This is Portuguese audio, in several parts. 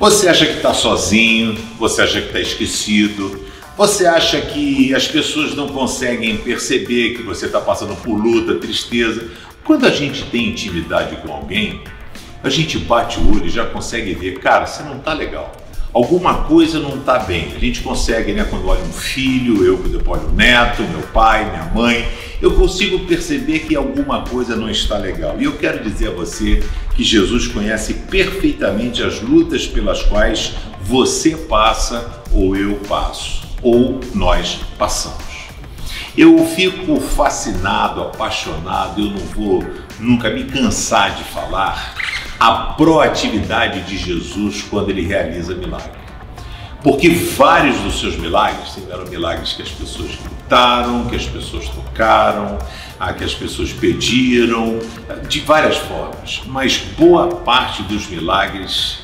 Você acha que está sozinho, você acha que está esquecido, você acha que as pessoas não conseguem perceber que você está passando por luta, tristeza. Quando a gente tem intimidade com alguém, a gente bate o olho e já consegue ver, cara, você não está legal. Alguma coisa não está bem. A gente consegue, né? Quando olha um filho, eu quando olho um neto, meu pai, minha mãe, eu consigo perceber que alguma coisa não está legal. E eu quero dizer a você que Jesus conhece perfeitamente as lutas pelas quais você passa ou eu passo, ou nós passamos. Eu fico fascinado, apaixonado, eu não vou nunca me cansar de falar a proatividade de Jesus quando ele realiza milagre. Porque vários dos seus milagres eram milagres que as pessoas gritaram, que as pessoas tocaram, que as pessoas pediram, de várias formas. Mas boa parte dos milagres,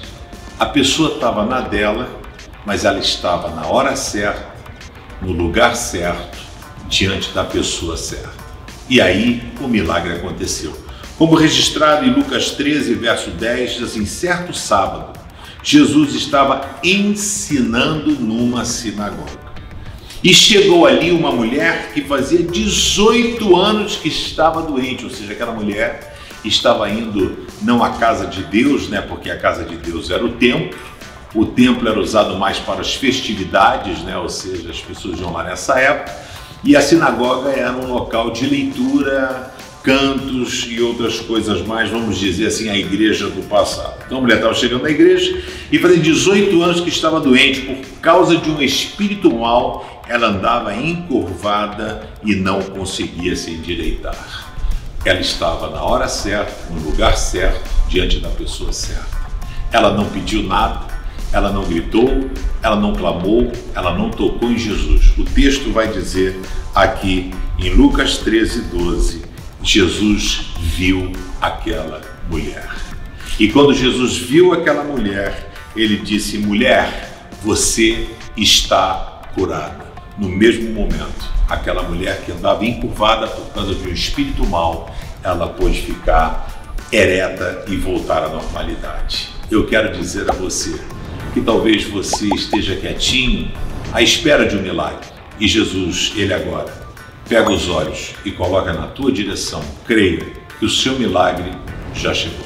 a pessoa estava na dela, mas ela estava na hora certa, no lugar certo, diante da pessoa certa. E aí o milagre aconteceu. Como registrado em Lucas 13, verso 10, diz assim: certo sábado, Jesus estava ensinando numa sinagoga. E chegou ali uma mulher que fazia 18 anos que estava doente, ou seja, aquela mulher estava indo não à casa de Deus, né, porque a casa de Deus era o templo, o templo era usado mais para as festividades, né, ou seja, as pessoas iam lá nessa época, e a sinagoga era um local de leitura, cantos e outras coisas mais, vamos dizer assim, a igreja do passado. Então a mulher estava chegando na igreja e fazia 18 anos que estava doente por causa de um espírito mal, ela andava encurvada e não conseguia se endireitar. Ela estava na hora certa, no lugar certo, diante da pessoa certa. Ela não pediu nada, ela não gritou, ela não clamou, ela não tocou em Jesus. O texto vai dizer aqui em Lucas 13, 12 Jesus viu aquela mulher. E quando Jesus viu aquela mulher, ele disse: Mulher, você está curada. No mesmo momento, aquela mulher que andava encurvada por causa de um espírito mau, ela pôde ficar ereta e voltar à normalidade. Eu quero dizer a você que talvez você esteja quietinho à espera de um milagre. E Jesus, ele agora pega os olhos e coloca na tua direção. Creia que o seu milagre já chegou.